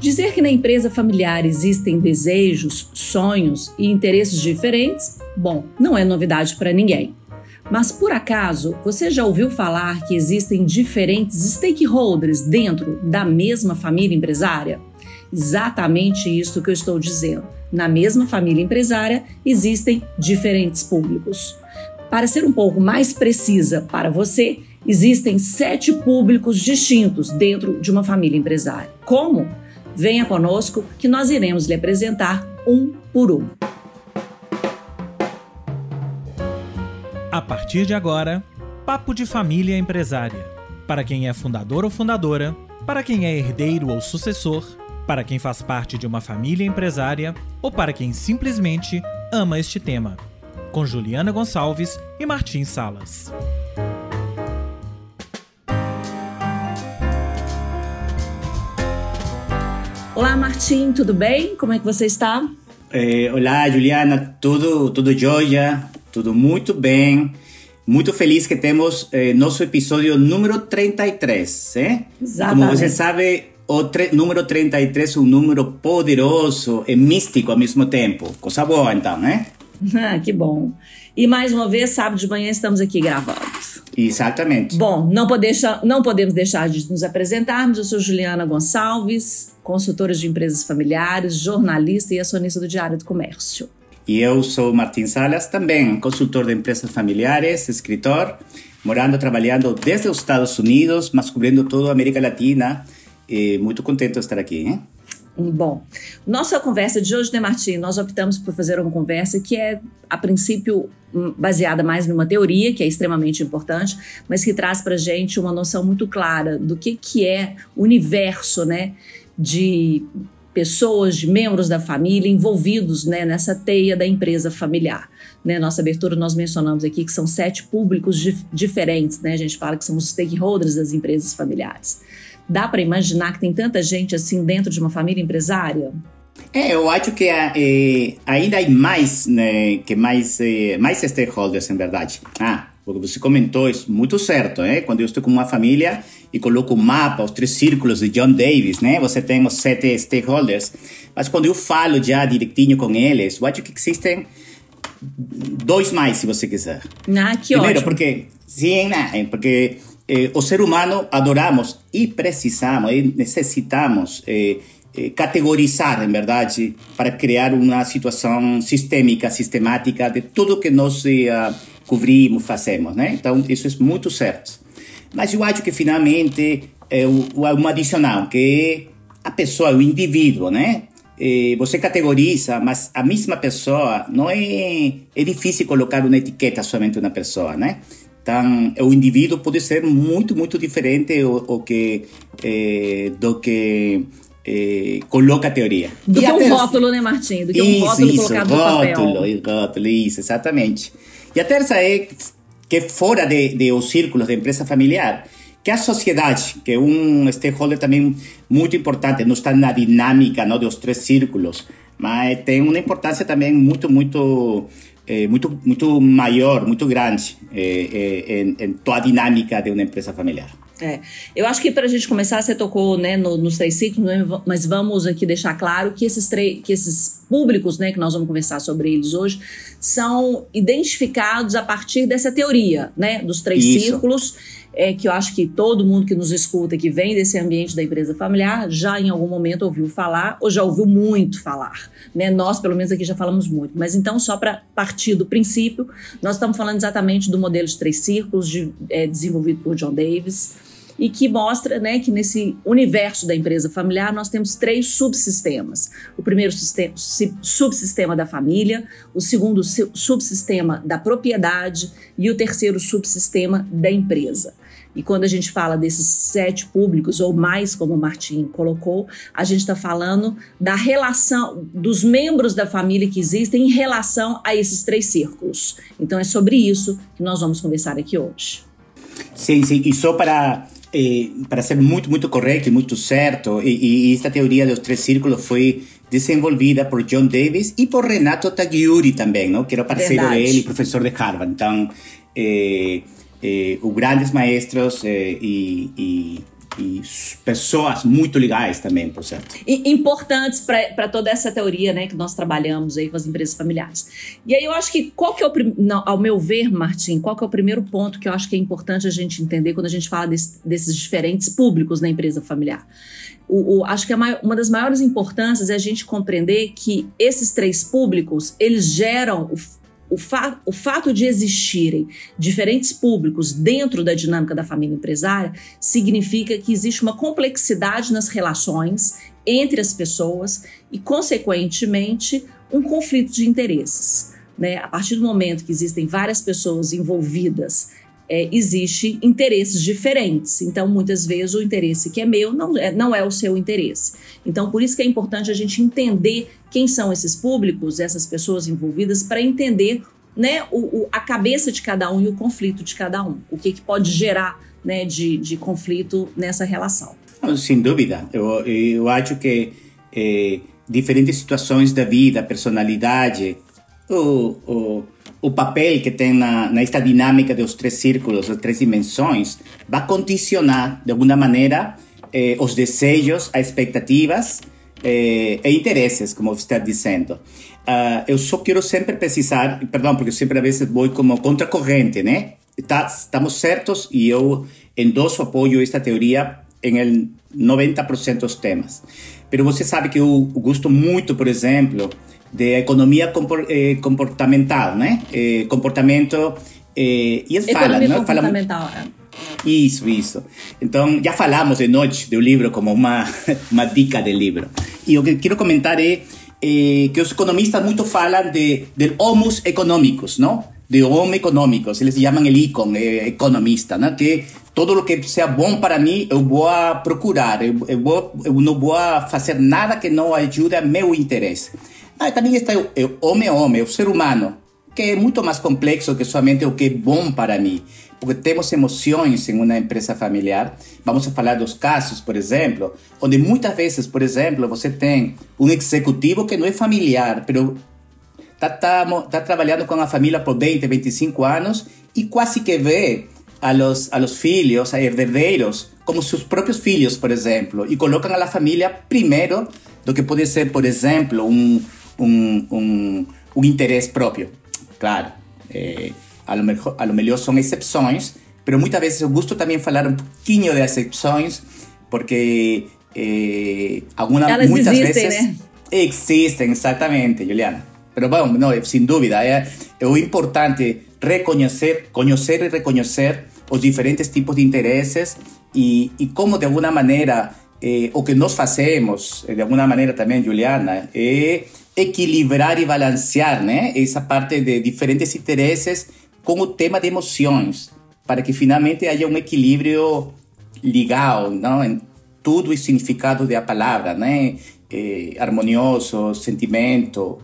Dizer que na empresa familiar existem desejos, sonhos e interesses diferentes, bom, não é novidade para ninguém. Mas por acaso, você já ouviu falar que existem diferentes stakeholders dentro da mesma família empresária? Exatamente isso que eu estou dizendo. Na mesma família empresária existem diferentes públicos. Para ser um pouco mais precisa para você, existem sete públicos distintos dentro de uma família empresária. Como? Venha conosco que nós iremos lhe apresentar um por um. A partir de agora, Papo de Família Empresária. Para quem é fundador ou fundadora, para quem é herdeiro ou sucessor, para quem faz parte de uma família empresária ou para quem simplesmente ama este tema. Com Juliana Gonçalves e Martins Salas. Olá, Martim, tudo bem? Como é que você está? Eh, olá, Juliana, tudo, tudo jóia, tudo muito bem. Muito feliz que temos eh, nosso episódio número 33, eh? Exatamente. Como você sabe, o número 33 é um número poderoso e místico ao mesmo tempo. Coisa boa, então, né? Ah, que bom. E mais uma vez, sábado de manhã, estamos aqui gravando. Exatamente. Bom, não, pode deixar, não podemos deixar de nos apresentarmos. Eu sou Juliana Gonçalves, consultora de empresas familiares, jornalista e acionista do Diário do Comércio. E eu sou Martin Salas, também consultor de empresas familiares, escritor, morando, trabalhando desde os Estados Unidos, mas cobrindo toda a América Latina. E muito contente de estar aqui. Hein? Bom, nossa conversa de hoje, né, Martim? Nós optamos por fazer uma conversa que é, a princípio, baseada mais numa teoria, que é extremamente importante, mas que traz para gente uma noção muito clara do que, que é o universo, né, de pessoas, de membros da família envolvidos né, nessa teia da empresa familiar. Né, nossa abertura nós mencionamos aqui que são sete públicos dif diferentes, né? A gente fala que são os stakeholders das empresas familiares. Dá para imaginar que tem tanta gente assim dentro de uma família empresária? É, eu acho que é, ainda há mais, né, que mais, é, mais stakeholders, em verdade. Ah, porque você comentou isso muito certo, né? Quando eu estou com uma família e coloco o um mapa, os três círculos de John Davis, né? Você tem os sete stakeholders. Mas quando eu falo já direitinho com eles, eu acho que existem dois mais, se você quiser. Ah, que Primeiro, ótimo. porque sim, né? Porque eh, o ser humano adoramos e precisamos e necessitamos eh, eh, categorizar, em verdade, para criar uma situação sistêmica, sistemática de tudo que nós uh, cobrimos, fazemos, né? Então, isso é muito certo. Mas eu acho que, finalmente, é um adicional, que a pessoa, o indivíduo, né? você categoriza, mas a mesma pessoa não é é difícil colocar uma etiqueta somente uma pessoa, né? Então, o indivíduo pode ser muito, muito diferente o, o que, eh, do que eh, coloca a teoria. Do e que um ter... rótulo, né, Martim? Do que isso, um rótulo isso, colocado rótulo, no papel. Rótulo, isso, exatamente. E a terça é que fora de, de os círculos de empresa familiar, que a sociedade, que é um stakeholder também muito importante, não está na dinâmica não, dos três círculos, mas tem uma importância também muito, muito é, muito, muito maior, muito grande é, é, em, em, toda a dinâmica de uma empresa familiar. É, eu acho que para a gente começar, você tocou né, no, nos três ciclos, né, mas vamos aqui deixar claro que esses, que esses públicos né, que nós vamos conversar sobre eles hoje são identificados a partir dessa teoria né, dos três Isso. círculos é que eu acho que todo mundo que nos escuta, que vem desse ambiente da empresa familiar, já em algum momento ouviu falar ou já ouviu muito falar. Né? Nós, pelo menos aqui, já falamos muito. Mas então, só para partir do princípio, nós estamos falando exatamente do modelo de três círculos de, é, desenvolvido por John Davis e que mostra né, que nesse universo da empresa familiar nós temos três subsistemas. O primeiro sistema, subsistema da família, o segundo subsistema da propriedade e o terceiro subsistema da empresa. E quando a gente fala desses sete públicos, ou mais, como o Martim colocou, a gente está falando da relação dos membros da família que existem em relação a esses três círculos. Então é sobre isso que nós vamos conversar aqui hoje. Sim, sim. E só para eh, para ser muito, muito correto e muito certo, e, e, esta teoria dos três círculos foi desenvolvida por John Davis e por Renato Tagliuri também, não? que era parceiro Verdade. dele, professor de Harvard. Então, eh, eh, os grandes maestros e, e, e pessoas muito legais também, por certo. E importantes para toda essa teoria né, que nós trabalhamos aí com as empresas familiares. E aí eu acho que qual que é o não, ao meu ver, Martim, qual que é o primeiro ponto que eu acho que é importante a gente entender quando a gente fala desse, desses diferentes públicos na empresa familiar? O, o, acho que maior, uma das maiores importâncias é a gente compreender que esses três públicos eles geram o o, fa o fato de existirem diferentes públicos dentro da dinâmica da família empresária significa que existe uma complexidade nas relações entre as pessoas e, consequentemente, um conflito de interesses. Né? A partir do momento que existem várias pessoas envolvidas é, existe interesses diferentes. Então, muitas vezes, o interesse que é meu não é, não é o seu interesse. Então, por isso que é importante a gente entender quem são esses públicos, essas pessoas envolvidas, para entender né, o, o, a cabeça de cada um e o conflito de cada um. O que, que pode gerar né, de, de conflito nessa relação. Sem dúvida. Eu, eu acho que é, diferentes situações da vida, personalidade, o, o o papel que tem na, nesta dinâmica dos três círculos, das três dimensões, vai condicionar, de alguma maneira, eh, os desejos, as expectativas eh, e interesses, como você está dizendo. Uh, eu só quero sempre precisar, perdão, porque sempre a vezes vou como contracorrente, né? Tá, estamos certos e eu endosso, apoio esta teoria em 90% dos temas. Mas você sabe que eu gosto muito, por exemplo, de economia eh, comportamental, né? Eh, comportamento eh, e eles falam, né? comportamental. Falam, isso, isso. Então, já falamos de noite do livro como uma, uma dica do livro. E o que quero comentar é, é que os economistas muito falam de, de homos econômicos, não? De homo econômicos. Eles chamam el icon, é, economista, né? Que todo o que seja bom para mim, eu vou procurar. Eu, eu, vou, eu não vou fazer nada que não ajude a meu interesse. Ah, também está o, o homem homem, o ser humano, que é muito mais complexo que somente o que é bom para mim. Porque temos emoções em uma empresa familiar. Vamos falar dos casos, por exemplo, onde muitas vezes, por exemplo, você tem um executivo que não é familiar, mas está tá, tá trabalhando com a família por 20, 25 anos e quase que vê a los, a los filhos, a herdeiros, como seus próprios filhos, por exemplo, e colocam a família primeiro do que pode ser, por exemplo, um un, un, un interés propio. Claro, eh, a, lo mejor, a lo melhor são exceções, pero muitas vezes eu gosto também falar um pouquinho de exceções, porque eh, algumas, Elas muitas existem, vezes né? existem, exatamente, Juliana. Pero bom, não, sem dúvida, é, é o importante reconhecer, conhecer e reconhecer os diferentes tipos de interesses e, e como de alguma maneira eh, o que nós fazemos, de alguma maneira também, Juliana, é equilibrar e balancear né, essa parte de diferentes interesses com o tema de emoções, para que finalmente haja um equilíbrio legal não, em tudo o significado da palavra, né? Eh, harmonioso, sentimento,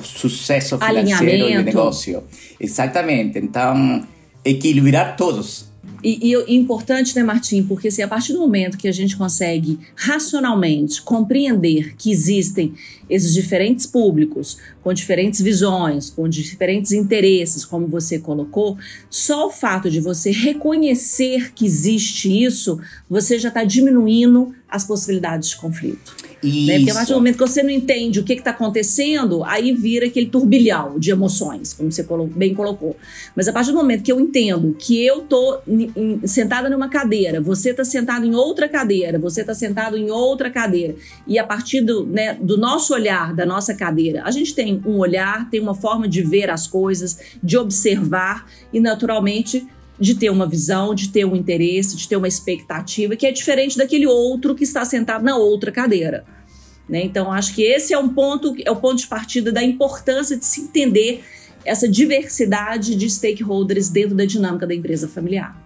sucesso financeiro e negócio. Exatamente. Então, equilibrar todos e, e, importante, né, Martim? Porque assim, a partir do momento que a gente consegue racionalmente compreender que existem esses diferentes públicos, com diferentes visões, com diferentes interesses, como você colocou, só o fato de você reconhecer que existe isso, você já está diminuindo as possibilidades de conflito. Né? Porque a partir do momento que você não entende o que está acontecendo, aí vira aquele turbilhão de emoções, como você bem colocou. Mas a partir do momento que eu entendo que eu tô sentada numa cadeira, você está sentado em outra cadeira, você está sentado em outra cadeira, e a partir do, né, do nosso olhar, da nossa cadeira, a gente tem um olhar, tem uma forma de ver as coisas, de observar e, naturalmente, de ter uma visão, de ter um interesse, de ter uma expectativa que é diferente daquele outro que está sentado na outra cadeira. Né? Então, acho que esse é um ponto, é o ponto de partida da importância de se entender essa diversidade de stakeholders dentro da dinâmica da empresa familiar.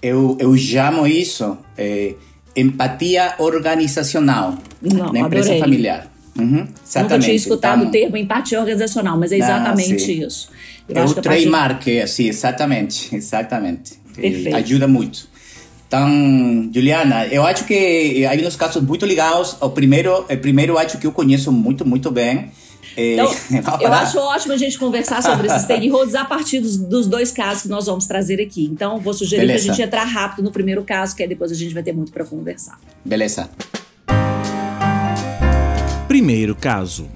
Eu, eu chamo isso é, empatia organizacional Não, na empresa adorei. familiar. Uhum, Nunca tinha escutado então, o termo empatia organizacional, mas é exatamente ah, isso. Eu é o trademark, é assim, exatamente, exatamente. É, ajuda muito. Então, Juliana, eu acho que há uns casos muito ligados. O primeiro, o primeiro acho que eu conheço muito, muito bem. Então, eu acho ótimo a gente conversar sobre esses stakeholders a partir dos, dos, dois casos que nós vamos trazer aqui. Então, vou sugerir Beleza. que a gente entrar rápido no primeiro caso, que aí depois a gente vai ter muito para conversar. Beleza. Primeiro caso.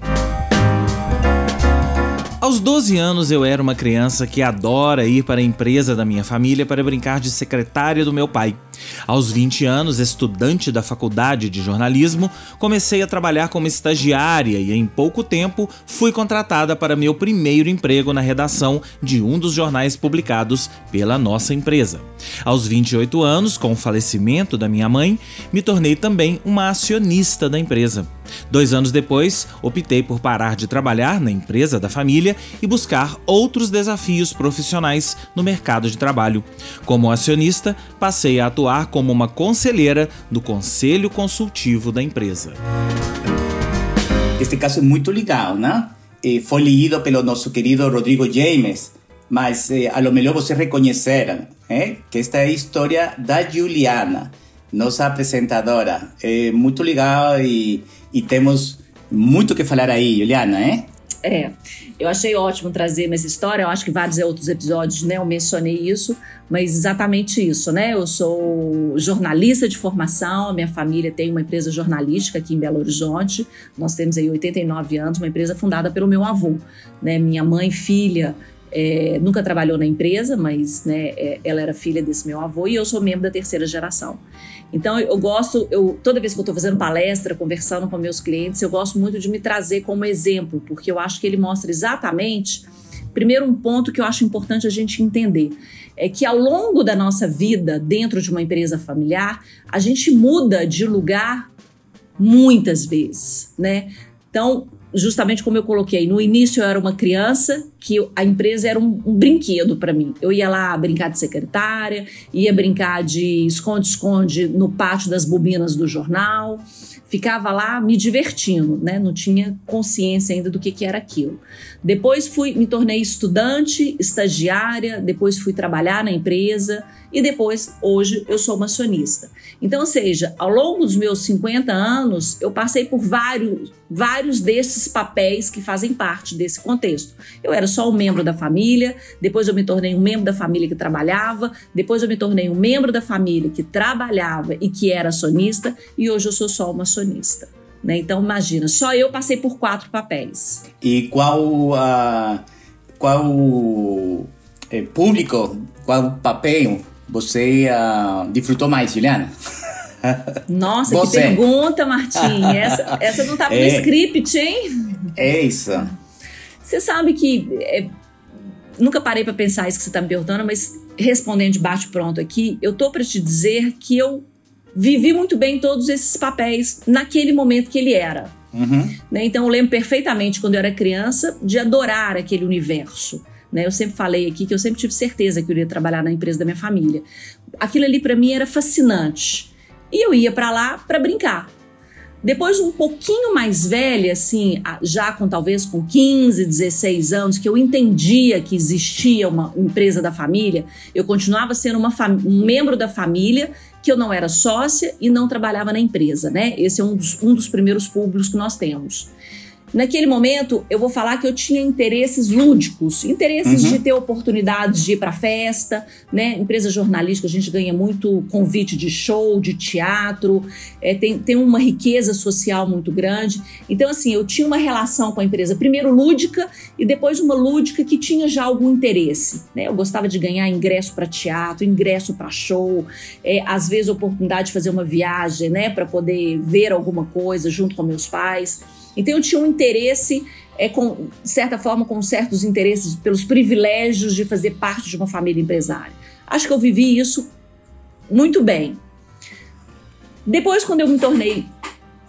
Aos 12 anos eu era uma criança que adora ir para a empresa da minha família para brincar de secretária do meu pai. Aos 20 anos, estudante da faculdade de jornalismo, comecei a trabalhar como estagiária e em pouco tempo fui contratada para meu primeiro emprego na redação de um dos jornais publicados pela nossa empresa. Aos 28 anos, com o falecimento da minha mãe, me tornei também uma acionista da empresa. Dois anos depois, optei por parar de trabalhar na empresa da família e buscar outros desafios profissionais no mercado de trabalho. Como acionista, passei a atuar como uma conselheira do conselho consultivo da empresa. Este caso é muito legal, né? foi lido pelo nosso querido Rodrigo James, mas eh, a lo melhor vocês reconheceram eh, que esta é a história da Juliana, nossa apresentadora. É muito legal e e temos muito que falar aí, Juliana, é? É, eu achei ótimo trazer essa história. Eu acho que vários outros episódios, né, eu mencionei isso, mas exatamente isso, né? Eu sou jornalista de formação, minha família tem uma empresa jornalística aqui em Belo Horizonte. Nós temos aí 89 anos, uma empresa fundada pelo meu avô, né? Minha mãe, filha, é, nunca trabalhou na empresa, mas né, é, ela era filha desse meu avô e eu sou membro da terceira geração. Então eu gosto, eu toda vez que eu estou fazendo palestra, conversando com meus clientes, eu gosto muito de me trazer como exemplo, porque eu acho que ele mostra exatamente, primeiro um ponto que eu acho importante a gente entender é que ao longo da nossa vida dentro de uma empresa familiar, a gente muda de lugar muitas vezes, né? Então, justamente como eu coloquei, no início eu era uma criança que a empresa era um, um brinquedo para mim. Eu ia lá brincar de secretária, ia brincar de esconde-esconde no pátio das bobinas do jornal, ficava lá me divertindo, né? Não tinha consciência ainda do que, que era aquilo. Depois fui, me tornei estudante, estagiária, depois fui trabalhar na empresa e depois, hoje, eu sou maçonista. Então, ou seja, ao longo dos meus 50 anos, eu passei por vários, vários desses papéis que fazem parte desse contexto. Eu era só um membro da família, depois eu me tornei um membro da família que trabalhava, depois eu me tornei um membro da família que trabalhava e que era acionista, e hoje eu sou só uma acionista. Né? Então, imagina, só eu passei por quatro papéis. E qual, uh, qual é, público, qual papel você uh, desfrutou mais, Juliana? Nossa, Você. que pergunta, Martim. Essa, essa não estava é, no script, hein? É isso. Você sabe que. É, nunca parei para pensar isso que você está me perguntando, mas respondendo de bate-pronto aqui, eu tô para te dizer que eu vivi muito bem todos esses papéis naquele momento que ele era. Uhum. Né? Então eu lembro perfeitamente quando eu era criança de adorar aquele universo. Né? Eu sempre falei aqui que eu sempre tive certeza que eu iria trabalhar na empresa da minha família. Aquilo ali para mim era fascinante. E eu ia para lá para brincar. Depois, um pouquinho mais velha, assim, já com talvez com 15, 16 anos, que eu entendia que existia uma empresa da família, eu continuava sendo um membro da família, que eu não era sócia e não trabalhava na empresa, né? Esse é um dos, um dos primeiros públicos que nós temos. Naquele momento, eu vou falar que eu tinha interesses lúdicos, interesses uhum. de ter oportunidades de ir para festa, né? Empresa jornalística, a gente ganha muito convite de show, de teatro, é, tem, tem uma riqueza social muito grande. Então, assim, eu tinha uma relação com a empresa, primeiro lúdica e depois uma lúdica que tinha já algum interesse, né? Eu gostava de ganhar ingresso para teatro, ingresso para show, é, às vezes oportunidade de fazer uma viagem, né? Para poder ver alguma coisa junto com meus pais. Então eu tinha um interesse, é, com, de certa forma, com certos interesses pelos privilégios de fazer parte de uma família empresária. Acho que eu vivi isso muito bem. Depois, quando eu me tornei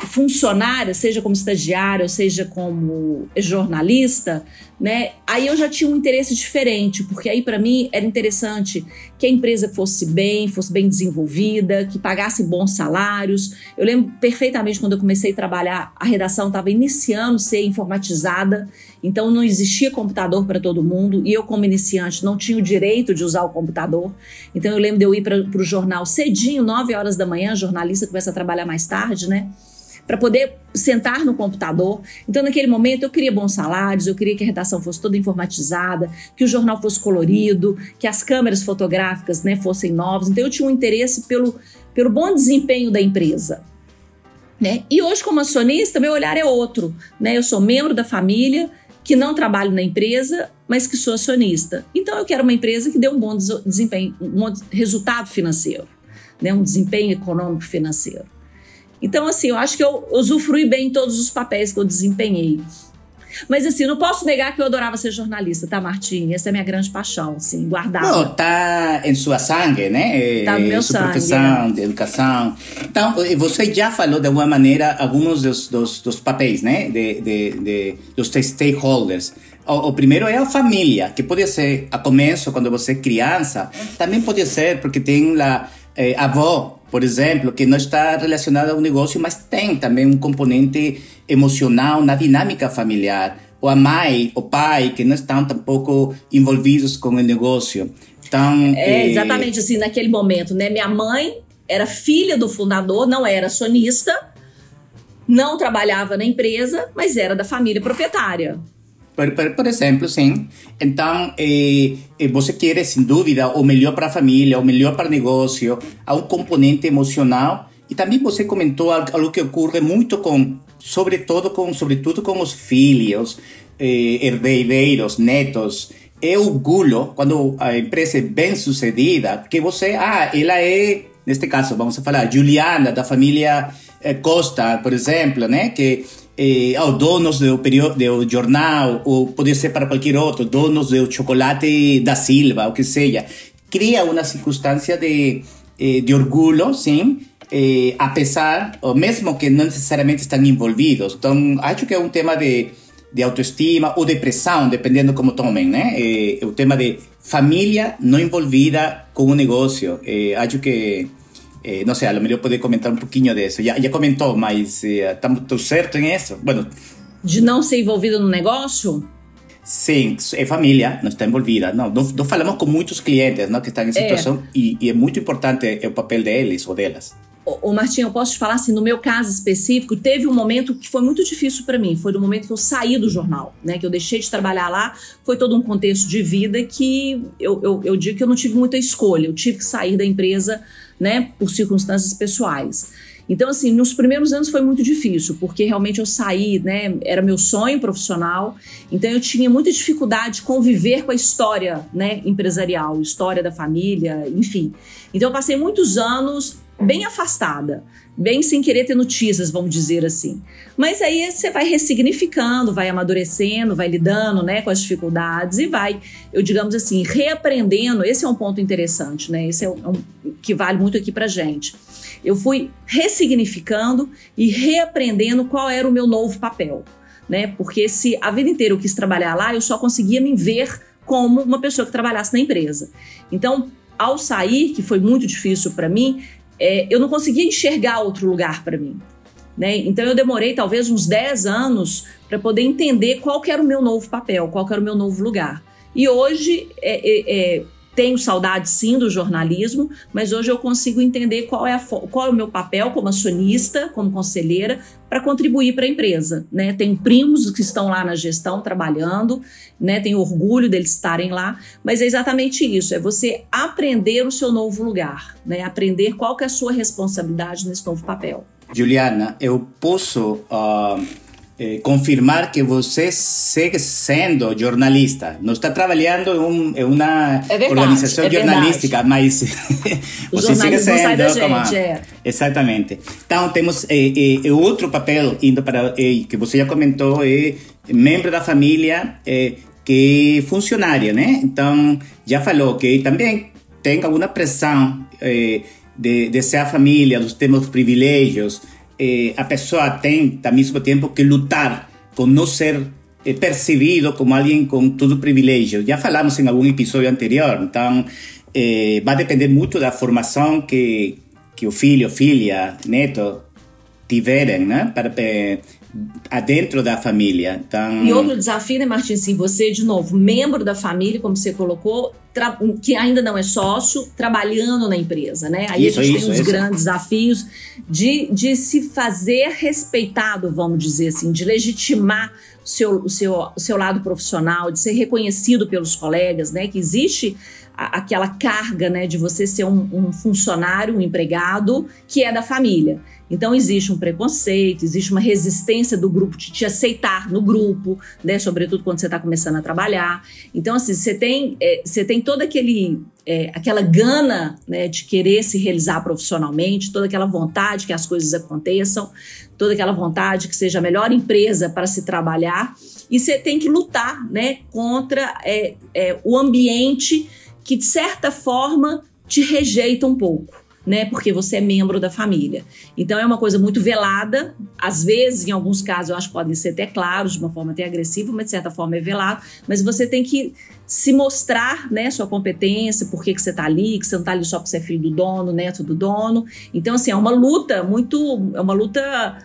funcionária, seja como estagiária, ou seja como jornalista, né? Aí eu já tinha um interesse diferente, porque aí para mim era interessante que a empresa fosse bem, fosse bem desenvolvida, que pagasse bons salários. Eu lembro perfeitamente quando eu comecei a trabalhar, a redação estava iniciando a ser informatizada, então não existia computador para todo mundo e eu como iniciante não tinha o direito de usar o computador. Então eu lembro de eu ir para o jornal cedinho, 9 horas da manhã, jornalista começa a trabalhar mais tarde, né? Para poder sentar no computador. Então, naquele momento, eu queria bons salários, eu queria que a redação fosse toda informatizada, que o jornal fosse colorido, que as câmeras fotográficas né, fossem novas. Então, eu tinha um interesse pelo, pelo bom desempenho da empresa. Né? E hoje, como acionista, meu olhar é outro. Né? Eu sou membro da família, que não trabalho na empresa, mas que sou acionista. Então, eu quero uma empresa que dê um bom desempenho, um bom resultado financeiro, né? um desempenho econômico financeiro. Então, assim, eu acho que eu usufrui bem todos os papéis que eu desempenhei. Mas assim, não posso negar que eu adorava ser jornalista, tá, Martim? Essa é a minha grande paixão, assim, guardada. Não, tá em sua sangue, né? Tá no meu sua sangue. profissão, é. de educação. Então, você já falou de alguma maneira alguns dos, dos, dos papéis, né? De, de, de, dos stakeholders. O, o, primeiro é a família, que pode ser a começo, quando você é criança. Também pode ser porque tem lá eh, avó, por exemplo, que não está relacionada ao negócio, mas tem também um componente emocional na dinâmica familiar. Ou a mãe, o pai, que não estão tampouco envolvidos com o negócio. Então, é, exatamente assim, naquele momento, né? Minha mãe era filha do fundador, não era acionista, não trabalhava na empresa, mas era da família proprietária. Por, por, por, exemplo, sim. Então, eh, você quer, sem dúvida, o melhor para a família, o melhor para o negócio, há um componente emocional. E também você comentou algo que ocorre muito com, sobretudo com, sobretudo com os filhos, eh, herdeiros, netos. É orgulho quando a empresa é bem sucedida, que você, ah, ela é, neste caso, vamos falar, Juliana, da família eh, Costa, por exemplo, né? Que eh, aos donos do, período, do jornal, ou pode ser para qualquer outro, donos do chocolate da Silva, o que seja. Cria uma circunstância de, eh, de orgulho, sim, eh, apesar, ou mesmo que não necessariamente estão envolvidos. Então, acho que é um tema de, de autoestima ou depressão, dependendo como tomem, né? É, tema de família não envolvida com o negócio. É, acho que eh, não sei, a lo melhor poder comentar um pouquinho disso. Já, já comentou, mas estamos eh, certo em isso? Bueno, de não ser envolvido no negócio? Sim, é família, não está envolvida. Não, não falamos com muitos clientes não, que estão em situação é. E, e, é muito importante o papel deles ou delas. Ô, Martinho, eu posso te falar assim, no meu caso específico, teve um momento que foi muito difícil para mim. Foi no momento que eu saí do jornal, né? Que eu deixei de trabalhar lá. Foi todo um contexto de vida que eu, eu, eu digo que eu não tive muita escolha. Eu tive que sair da empresa né, por circunstâncias pessoais. Então, assim, nos primeiros anos foi muito difícil, porque realmente eu saí, né, era meu sonho profissional, então eu tinha muita dificuldade de conviver com a história, né, empresarial, história da família, enfim. Então eu passei muitos anos bem afastada, bem sem querer ter notícias, vamos dizer assim. Mas aí você vai ressignificando, vai amadurecendo, vai lidando, né, com as dificuldades e vai, eu digamos assim, reaprendendo. Esse é um ponto interessante, né? Esse é um, que vale muito aqui pra gente. Eu fui ressignificando e reaprendendo qual era o meu novo papel, né? Porque se a vida inteira eu quis trabalhar lá, eu só conseguia me ver como uma pessoa que trabalhasse na empresa. Então, ao sair, que foi muito difícil para mim, é, eu não conseguia enxergar outro lugar para mim. Né? Então eu demorei talvez uns 10 anos para poder entender qual era o meu novo papel, qual era o meu novo lugar. E hoje é, é, é tenho saudade sim do jornalismo, mas hoje eu consigo entender qual é, a, qual é o meu papel como acionista, como conselheira, para contribuir para a empresa. Né? Tenho primos que estão lá na gestão trabalhando, né? tenho orgulho deles estarem lá, mas é exatamente isso: é você aprender o seu novo lugar, né? aprender qual que é a sua responsabilidade nesse novo papel. Juliana, eu posso. Uh eh, confirmar que você segue sendo jornalista. Não está trabalhando em, um, uma é verdade, organização é jornalística, mas você segue sendo. Gente, é. Exatamente. Então, temos eh, eh, outro papel indo para. Que você já comentou, é membro da família que é funcionário, né? Então, já falou que também tem alguma pressão de, de ser a família, dos temas privilégios eh, a pessoa tem, ao mesmo tempo, que lutar com não ser eh, percebido como alguém com todo privilégio. Já falamos em algum episódio anterior, então eh, vai depender muito da formação que, que o filho, filha, neto tiverem, né? Para, dentro da família. Então... E outro desafio, né, Martins? Sim, você, de novo, membro da família, como você colocou, que ainda não é sócio, trabalhando na empresa, né? Aí isso, a gente isso, tem os isso. grandes desafios de, de se fazer respeitado, vamos dizer assim, de legitimar o seu, o, seu, o seu lado profissional, de ser reconhecido pelos colegas, né? Que existe a, aquela carga, né, de você ser um, um funcionário, um empregado que é da família. Então existe um preconceito, existe uma resistência do grupo de te aceitar no grupo, né? Sobretudo quando você está começando a trabalhar. Então assim você tem é, você tem todo aquele é, aquela gana né, de querer se realizar profissionalmente, toda aquela vontade que as coisas aconteçam, toda aquela vontade que seja a melhor empresa para se trabalhar. E você tem que lutar né, contra é, é, o ambiente que, de certa forma, te rejeita um pouco né? Porque você é membro da família. Então é uma coisa muito velada. Às vezes, em alguns casos, eu acho que podem ser até claros, de uma forma até agressiva, mas de certa forma é velado. Mas você tem que se mostrar, né, sua competência, por que, que você está ali, que você não está ali só porque você é filho do dono, neto do dono. Então, assim, é uma luta muito. É uma luta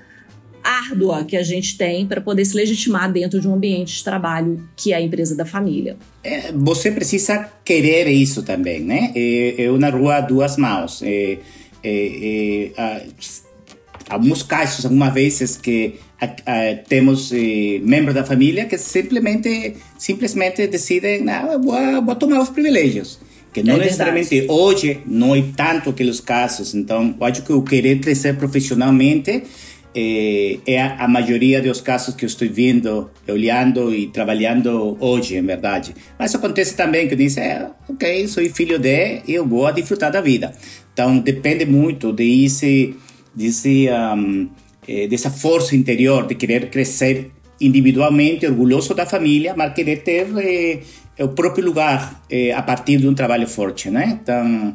árdua que a gente tem para poder se legitimar dentro de um ambiente de trabalho que é a empresa da família. É, você precisa querer isso também, né? É, é uma rua a duas mãos. É, é, é alguns casos, algumas vezes que temos eh, membros da família que simplesmente, simplesmente decidem, ah, vou, vou tomar os privilégios que não é necessariamente hoje não é tanto aqueles casos. Então, acho que o querer crescer profissionalmente é, é a, maioria dos casos que eu estou vendo, olhando e trabalhando hoje, em verdade. Mas acontece também que diz, é, ok, sou filho de, eu vou desfrutar da vida. Então depende muito desse, desse, um, é, dessa força interior de querer crescer individualmente, orgulhoso da família, mas querer ter o próprio lugar a partir de um trabalho forte, né? Então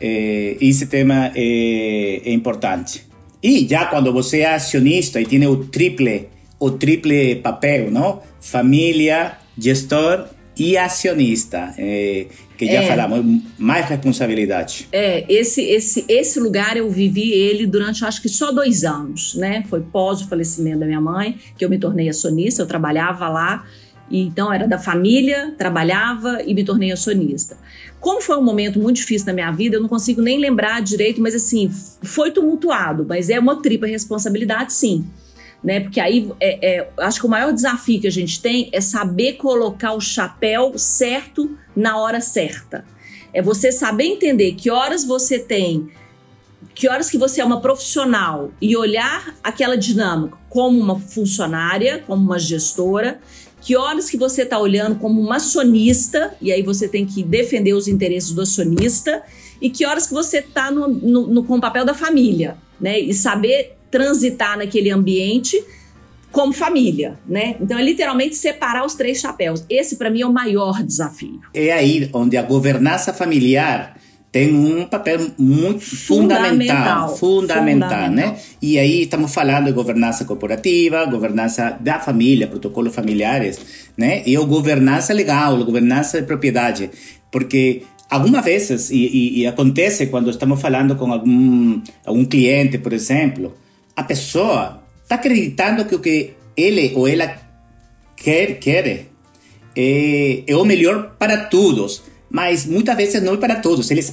esse tema é, é importante. E já quando você é acionista e tem o triple, o triple papel, não? Família, gestor e acionista, é, que já é. falamos, mais responsabilidade. É, esse, esse, esse lugar eu vivi ele durante acho que só dois anos, né? Foi pós o falecimento da minha mãe, que eu me tornei acionista, eu trabalhava lá, então era da família, trabalhava e me tornei acionista. Como foi um momento muito difícil na minha vida, eu não consigo nem lembrar direito, mas assim, foi tumultuado, mas é uma tripla responsabilidade, sim. Né? Porque aí é, é, acho que o maior desafio que a gente tem é saber colocar o chapéu certo na hora certa. É você saber entender que horas você tem, que horas que você é uma profissional e olhar aquela dinâmica como uma funcionária, como uma gestora que horas que você está olhando como um acionista, e aí você tem que defender os interesses do acionista, e que horas que você está no, no, no, com o papel da família, né? E saber transitar naquele ambiente como família, né? Então é literalmente separar os três chapéus. Esse para mim é o maior desafio. É aí onde a governança familiar tem um papel muito fundamental, fundamental, fundamental, né? E aí estamos falando de governança corporativa, governança da família, protocolos familiares, né? E o governança legal, governança de propriedade, porque algumas vezes, e, e, e acontece quando estamos falando com algum, algum cliente, por exemplo, a pessoa está acreditando que o que ele ou ela quer, quer é, é o melhor para todos mas muitas vezes não é para todos, eles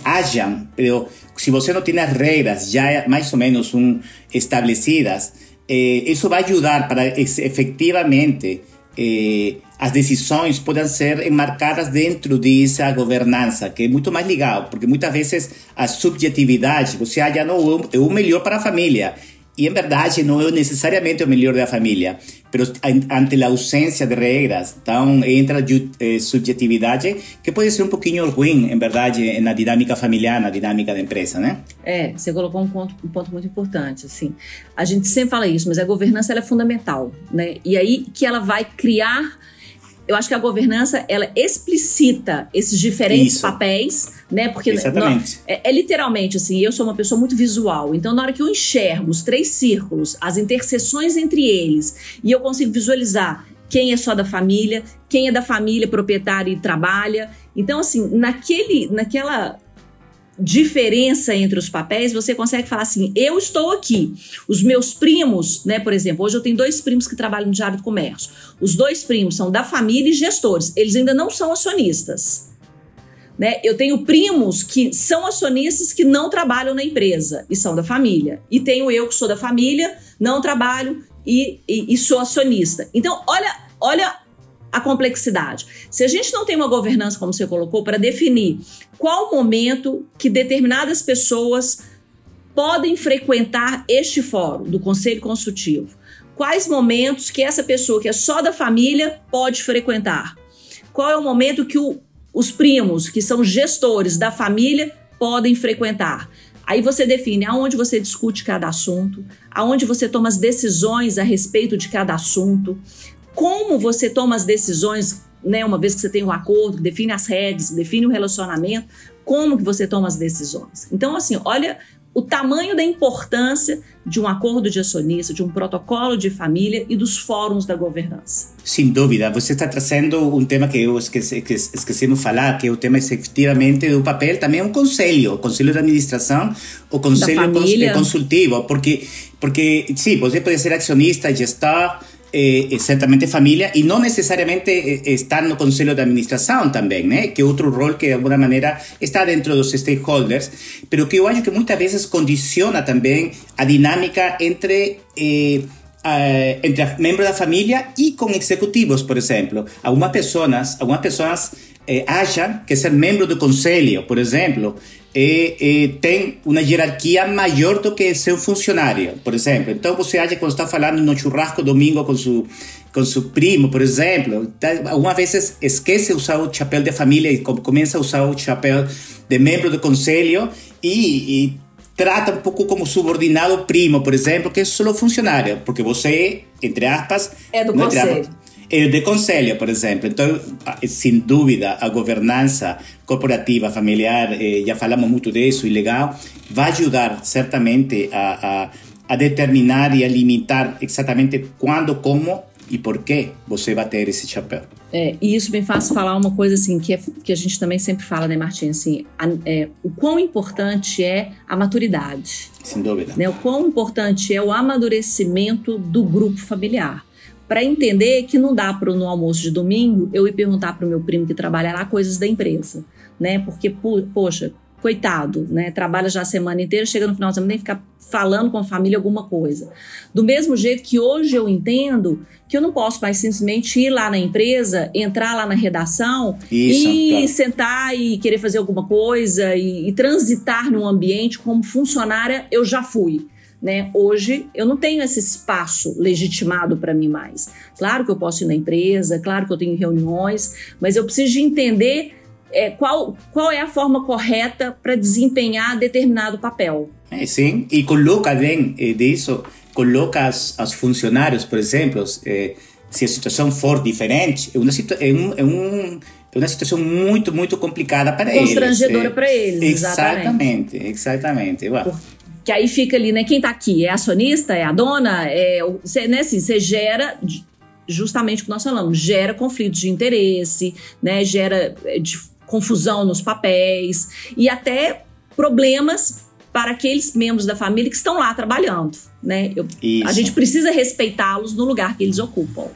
pero se você não tem as regras já mais ou menos um, estabelecidas, eh, isso vai ajudar para efetivamente eh, as decisões possam ser enmarcadas dentro dessa governança, que é muito mais legal, porque muitas vezes a subjetividade, você acha, não, é o melhor para a família, e em verdade não é necessariamente o melhor da família, mas ante a ausência de regras, então entra a eh, subjetividade que pode ser um pouquinho ruim, em verdade, na dinâmica familiar, na dinâmica da empresa, né? É, você colocou um ponto, um ponto muito importante, assim. A gente sempre fala isso, mas a governança é fundamental, né? E aí que ela vai criar eu acho que a governança ela explicita esses diferentes Isso. papéis, né? Porque Exatamente. é, é, literalmente assim, eu sou uma pessoa muito visual, então na hora que eu enxergo os três círculos, as interseções entre eles, e eu consigo visualizar quem é só da família, quem é da família proprietária e trabalha. Então assim, naquele naquela diferença entre os papéis, você consegue falar assim: eu estou aqui. Os meus primos, né, por exemplo, hoje eu tenho dois primos que trabalham no Diário do Comércio. Os dois primos são da família e gestores. Eles ainda não são acionistas. Né? Eu tenho primos que são acionistas que não trabalham na empresa e são da família. E tenho eu que sou da família, não trabalho e, e, e sou acionista. Então, olha, olha a complexidade. Se a gente não tem uma governança, como você colocou, para definir qual momento que determinadas pessoas podem frequentar este fórum do Conselho Consultivo, quais momentos que essa pessoa que é só da família pode frequentar, qual é o momento que o, os primos, que são gestores da família, podem frequentar. Aí você define aonde você discute cada assunto, aonde você toma as decisões a respeito de cada assunto, como você toma as decisões, né, uma vez que você tem um acordo, que define as regras, que define o relacionamento, como que você toma as decisões. Então, assim, olha o tamanho da importância de um acordo de acionista, de um protocolo de família e dos fóruns da governança. Sem dúvida, você está trazendo um tema que eu esqueci, que esquecemos de falar, que é o tema efetivamente do papel, também é um conselho, o conselho de administração, o conselho consultivo, porque, porque sim, você pode ser acionista, gestor, eh, certamente família e não necessariamente eh, estar no conselho de administração também, né? Que é outro rol que de alguma maneira está dentro dos stakeholders, pero que eu acho que muitas vezes condiciona também a dinâmica entre eh, uh, entre membros da família e com executivos, por exemplo. Algumas pessoas, algumas pessoas eh, acham que ser membro do conselho, por exemplo, eh, eh, tem uma hierarquia maior do que ser um funcionário, por exemplo. Então você acha que quando está falando no churrasco domingo com seu com seu primo, por exemplo, tá, algumas vezes esquece de usar o chapéu de família e começa a usar o chapéu de membro do conselho e, e trata um pouco como subordinado primo, por exemplo, que é só funcionário, porque você, entre aspas, é do conselho. É de conselho, por exemplo. Então, sem dúvida, a governança corporativa, familiar, eh, já falamos muito disso e legal, vai ajudar certamente a, a, a determinar e a limitar exatamente quando, como e por que você vai ter esse chapéu. É, e isso me faz falar uma coisa assim que, é, que a gente também sempre fala, né, Martim? Assim, a, é, o quão importante é a maturidade. Sem dúvida. Né, o quão importante é o amadurecimento do grupo familiar. Para entender que não dá para no almoço de domingo eu ir perguntar para o meu primo que trabalha lá coisas da empresa. Né? Porque, poxa, coitado, né? Trabalha já a semana inteira, chega no final de semana tem que ficar falando com a família alguma coisa. Do mesmo jeito que hoje eu entendo que eu não posso mais simplesmente ir lá na empresa, entrar lá na redação Isso, e tá. sentar e querer fazer alguma coisa e, e transitar num ambiente como funcionária eu já fui. Né? Hoje eu não tenho esse espaço legitimado para mim mais. Claro que eu posso ir na empresa, claro que eu tenho reuniões, mas eu preciso de entender é, qual, qual é a forma correta para desempenhar determinado papel. É, sim, e coloca bem é, disso, coloca as, as funcionários, por exemplo, é, se a situação for diferente, é uma, é um, é um é uma situação muito, muito complicada para eles. Constrangedora para eles, exatamente. Exatamente, exatamente. Que aí fica ali, né? Quem está aqui? É acionista? É a dona? É, você, né, assim, você gera justamente o que nós falamos, gera conflitos de interesse, né? Gera de confusão nos papéis e até problemas para aqueles membros da família que estão lá trabalhando, né? Eu, a gente precisa respeitá-los no lugar que eles ocupam.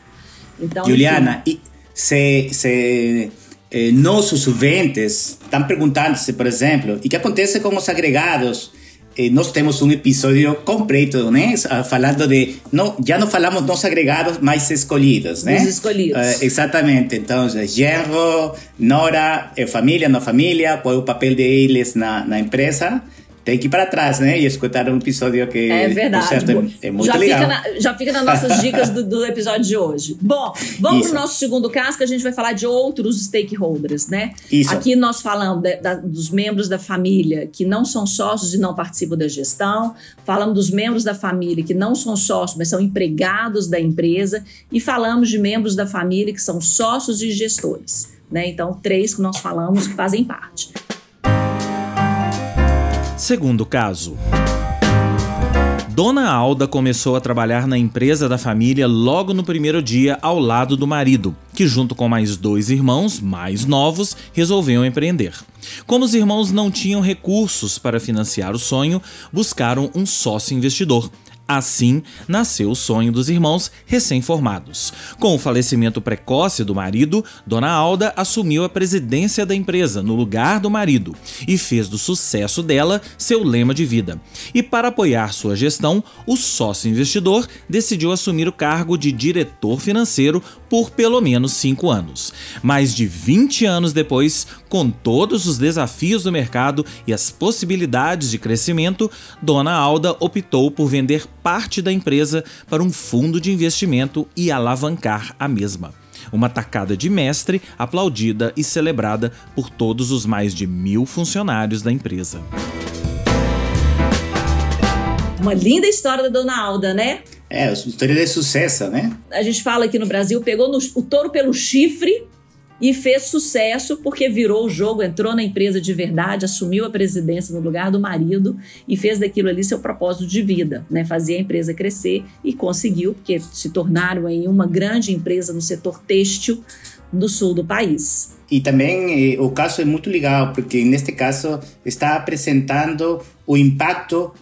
Então, Juliana, enfim, se, se eh, nossos ouvintes estão perguntando-se, por exemplo, e que acontece com os agregados eh, nós temos um episódio completo, né? Falando de. Não, já não falamos dos agregados mais escolhidos, né? Os escolhidos. Uh, exatamente. Então, genro, nora, é família, não família, qual é o papel deles na, na empresa tem que ir para trás, né? E escutar um episódio que é verdade. É, é muito já legal. Fica na, já fica nas nossas dicas do, do, episódio de hoje. Bom, vamos para o nosso segundo caso, que a gente vai falar de outros stakeholders, né? Isso. Aqui nós falamos de, da, dos membros da família que não são sócios e não participam da gestão. Falamos dos membros da família que não são sócios, mas são empregados da empresa. E falamos de membros da família que são sócios e gestores. Né? Então, três que nós falamos que fazem parte. Segundo caso. Dona Alda começou a trabalhar na empresa da família logo no primeiro dia ao lado do marido, que, junto com mais dois irmãos mais novos, resolveu empreender. Como os irmãos não tinham recursos para financiar o sonho, buscaram um sócio investidor, Assim nasceu o sonho dos irmãos recém-formados. Com o falecimento precoce do marido, Dona Alda assumiu a presidência da empresa no lugar do marido e fez do sucesso dela seu lema de vida. E para apoiar sua gestão, o sócio investidor decidiu assumir o cargo de diretor financeiro por pelo menos cinco anos. Mais de 20 anos depois, com todos os desafios do mercado e as possibilidades de crescimento, Dona Alda optou por vender parte da empresa para um fundo de investimento e alavancar a mesma. Uma tacada de mestre aplaudida e celebrada por todos os mais de mil funcionários da empresa. Uma linda história da Dona Alda, né? É, história de sucesso, né? A gente fala aqui no Brasil, pegou no, o touro pelo chifre e fez sucesso porque virou o jogo, entrou na empresa de verdade, assumiu a presidência no lugar do marido e fez daquilo ali seu propósito de vida, né? Fazia a empresa crescer e conseguiu, porque se tornaram aí uma grande empresa no setor têxtil do sul do país. E também eh, o caso é muito legal, porque neste caso está apresentando o impacto,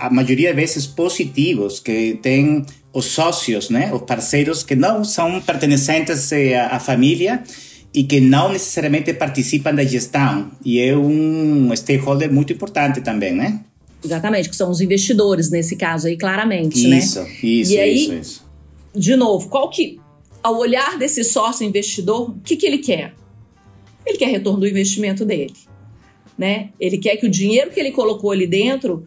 a maioria das vezes positivos, que tem os sócios, né? os parceiros que não são pertencentes eh, à família, e que não necessariamente participam da gestão. E é um stakeholder muito importante também, né? Exatamente, que são os investidores nesse caso aí, claramente, isso, né? Isso, isso, e aí, isso, isso. De novo, qual que, ao olhar desse sócio investidor, o que, que ele quer? Ele quer retorno do investimento dele, né? Ele quer que o dinheiro que ele colocou ali dentro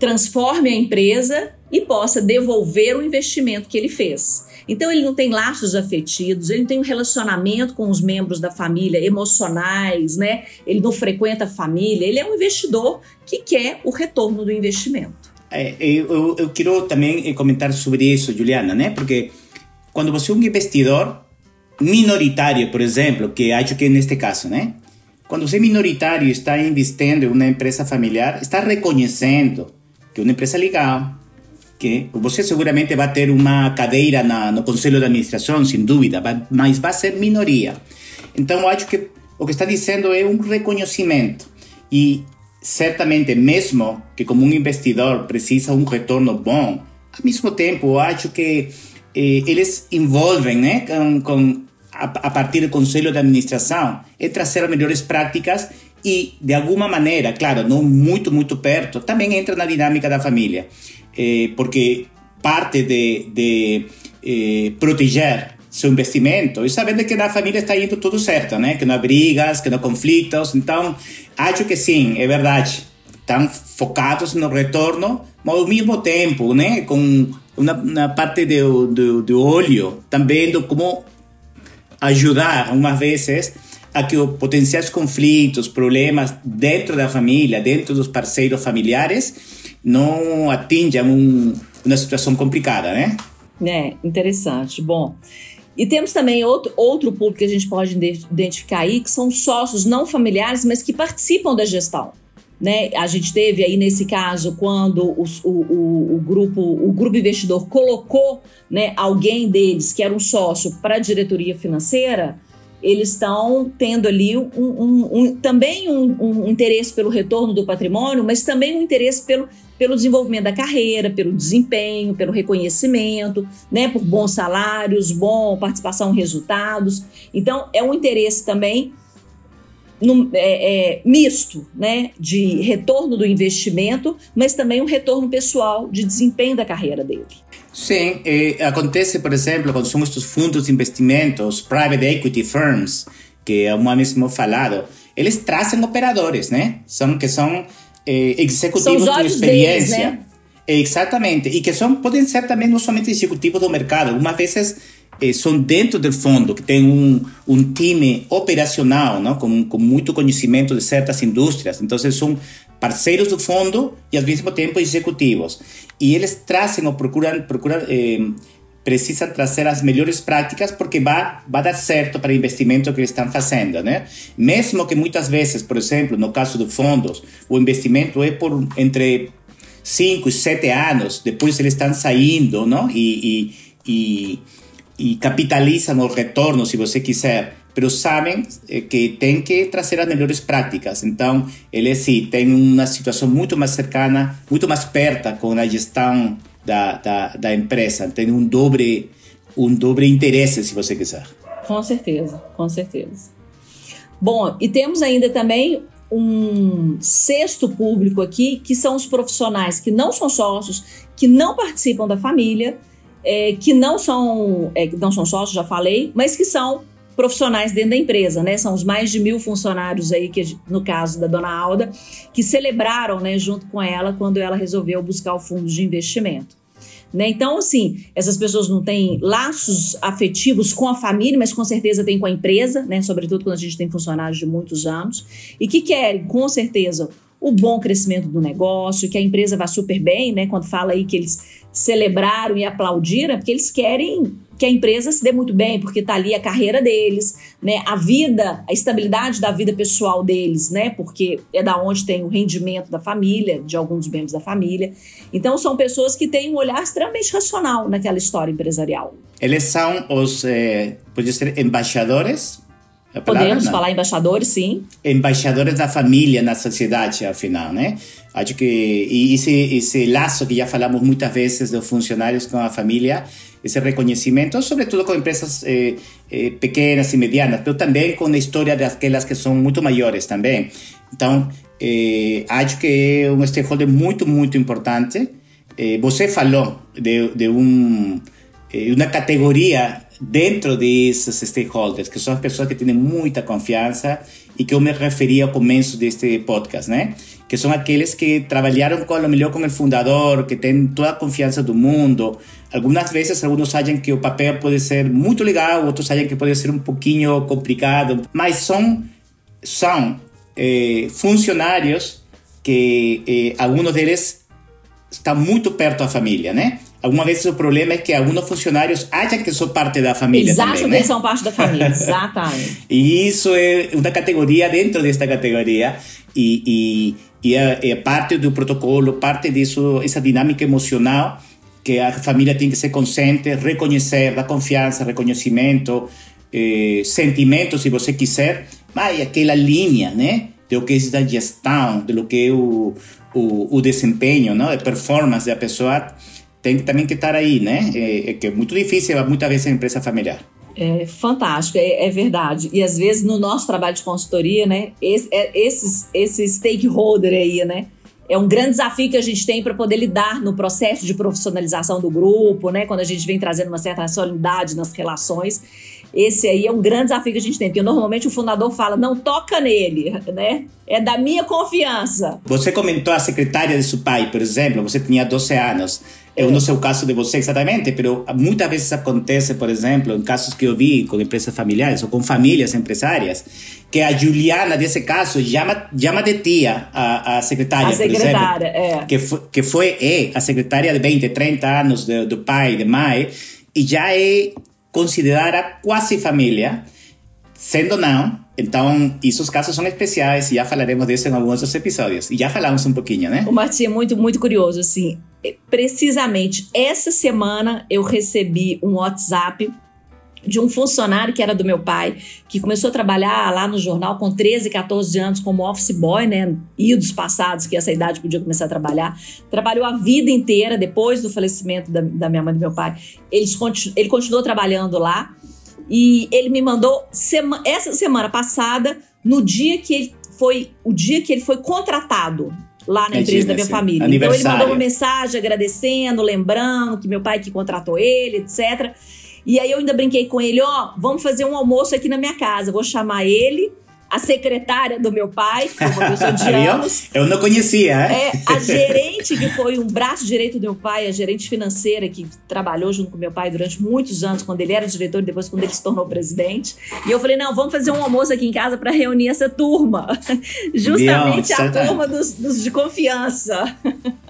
transforme a empresa e possa devolver o investimento que ele fez. Então ele não tem laços afetivos, ele não tem um relacionamento com os membros da família emocionais, né? Ele não frequenta a família, ele é um investidor que quer o retorno do investimento. É, eu, eu quero também eh, comentar sobre isso, Juliana, né? Porque quando você é um investidor minoritário, por exemplo, que acho que é neste caso, né? Quando você é minoritário e está investindo em uma empresa familiar, está reconhecendo que uma empresa legal, que você seguramente vai ter uma cadeira na, no conselho de administração, sem dúvida, mas vai ser minoria. Então, eu acho que o que está dizendo é um reconhecimento. E certamente, mesmo que como um investidor precisa um retorno bom, ao mesmo tempo, eu acho que eh, eles envolvem, né, com, com a, a, partir do conselho de administração, é trazer melhores práticas e, de alguma maneira, claro, não muito, muito perto, também entra na dinâmica da família eh, porque parte de, de eh, proteger seu investimento e sabendo que na família está indo tudo certo, né? Que não há brigas, que não há conflitos. Então, acho que sim, é verdade. Estão focados no retorno, mas ao mesmo tempo, né? Com uma, uma parte do, do, do olho, também do como ajudar, algumas vezes, a que os potenciais conflitos, problemas dentro da família, dentro dos parceiros familiares, não atinjam um, uma situação complicada, né? É, interessante. Bom, e temos também outro, outro público que a gente pode identificar aí, que são sócios não familiares, mas que participam da gestão. Né? A gente teve aí nesse caso quando o, o, o, grupo, o grupo investidor colocou né, alguém deles que era um sócio para a diretoria financeira, eles estão tendo ali um, um, um também um, interesse pelo retorno do patrimônio, mas também um interesse pelo pelo desenvolvimento da carreira, pelo desempenho, pelo reconhecimento, né, por bons salários, bom participação em resultados. Então, é um interesse também no, é, é, misto, né, de retorno do investimento, mas também um retorno pessoal de desempenho da carreira dele. Sim, eh, acontece, por exemplo, quando são estes fundos de investimentos, private equity firms, que é o mesmo falado, eles trazem operadores, né? São que são eh, executivos de experiência. Deles, né? Exatamente. E que são, podem ser também não somente executivos do mercado, algumas vezes eh, são dentro do fundo, que tem um, um time operacional, não? Com, com muito conhecimento de certas indústrias. Então, são parceiros do fundo e, ao mesmo tempo, executivos. E eles trazem ou procuram, procuram eh, trazer as melhores práticas porque vai, vai dar certo para o investimento que eles estão fazendo? Mesmo que muitas vezes, por exemplo, no caso dos fundos, o investimento é por entre 5 e 7 anos, depois eles estão saindo, não? E, e, e, e capitalizam o retorno, se você quiser, mas sabem eh, que tem que trazer as melhores práticas. Então, eles sim têm uma situação muito mais cercana, muito mais perto com a gestão da, da, da empresa. Tem um dobre, um dobre interesse, se você quiser. Com certeza, com certeza. Bom, e temos ainda também um sexto público aqui, que são os profissionais que não são sócios, que não participam da família, é, que não são, é, não são sócios, já falei, mas que são profissionais dentro da empresa, né? São os mais de mil funcionários aí, que no caso da dona Alda, que celebraram, né, junto com ela, quando ela resolveu buscar o fundo de investimento. Né? Então, assim, essas pessoas não têm laços afetivos com a família, mas com certeza têm com a empresa, né? sobretudo quando a gente tem funcionários de muitos anos, e que querem, com certeza, o bom crescimento do negócio, que a empresa vá super bem, né? Quando fala aí que eles celebraram e aplaudiram, é porque eles querem que a empresa se dê muito bem, porque está ali a carreira deles, né? A vida, a estabilidade da vida pessoal deles, né? Porque é da onde tem o rendimento da família, de alguns membros da família. Então são pessoas que têm um olhar extremamente racional naquela história empresarial. Eles são os, eh, pode ser, embaixadores Podemos não. falar embaixadores, sim. Embaixadores da família na sociedade, afinal, né? Acho que e esse, esse laço que já falamos muitas vezes dos funcionários com a família, esse reconhecimento, sobretudo com empresas eh, eh, pequenas e medianas, mas também com a história daquelas que são muito maiores também. Então, eh, acho que é um stakeholder muito, muito importante. Eh, você falou de, de um, eh, uma categoria dentro desses stakeholders, que são as pessoas que têm muita confiança e que eu me referi ao começo deste podcast, né? Que são aqueles que trabalharam com, melhor com o fundador, que têm toda a confiança do mundo. Algumas vezes, alguns acham que o papel pode ser muito legal, outros acham que pode ser um pouquinho complicado, mas são, são eh, funcionários que eh, alguns deles estão muito perto da família, né? Algumas vezes o problema é que alguns funcionários acham que são parte da família Eles acham né? que são parte da família, exatamente. e isso é uma categoria dentro desta categoria e, e, e é, é, parte do protocolo, parte disso, essa dinâmica emocional que a família tem que ser consciente, reconhecer, dar confiança, reconhecimento, eh, sentimento, se você quiser, mas aquela linha, né? Do que é a gestão, do que é o, o, o desempenho, não? a performance da pessoa tem também que estar aí, né? É, é que é muito difícil, muitas vezes, a empresa familiar. É fantástico, é, é, verdade. E às vezes no nosso trabalho de consultoria, né, esse, é, esses, esse stakeholder aí, né, é um grande desafio que a gente tem para poder lidar no processo de profissionalização do grupo, né, quando a gente vem trazendo uma certa solidariedade nas relações. Esse aí é um grande desafio que a gente tem, porque normalmente o fundador fala, não toca nele, né? É da minha confiança. Você comentou a secretária de seu pai, por exemplo, você tinha 12 anos. Eu não sei o caso de você exatamente, mas muitas vezes acontece, por exemplo, em casos que eu vi com empresas familiares ou com famílias empresárias, que a Juliana, desse caso, chama, chama de tia a, a secretária, a secretária, exemplo, é. que, foi, que foi é, a secretária de 20, 30 anos do, do pai, de mãe, e já é considerada quase família, sendo não. Então, esses casos são especiais e já falaremos disso em alguns outros episódios. E já falamos um pouquinho, né? O Martim é muito, muito curioso, assim. Precisamente essa semana eu recebi um WhatsApp de um funcionário que era do meu pai, que começou a trabalhar lá no jornal com 13, 14 anos como office boy, né? Idos passados, que essa idade podia começar a trabalhar. Trabalhou a vida inteira, depois do falecimento da, da minha mãe e do meu pai. Eles, ele continuou trabalhando lá. E ele me mandou sema, essa semana passada, no dia que ele foi, o dia que ele foi contratado lá na empresa da minha família. Então ele mandou uma mensagem agradecendo, lembrando que meu pai que contratou ele, etc. E aí eu ainda brinquei com ele, ó, oh, vamos fazer um almoço aqui na minha casa. Vou chamar ele, a secretária do meu pai, que foi uma pessoa de anos. Eu não conhecia, é? é? A gerente, que foi um braço direito do meu pai, a gerente financeira, que trabalhou junto com meu pai durante muitos anos, quando ele era diretor e depois quando ele se tornou presidente. E eu falei: não, vamos fazer um almoço aqui em casa para reunir essa turma. Justamente a turma dos, dos, de confiança.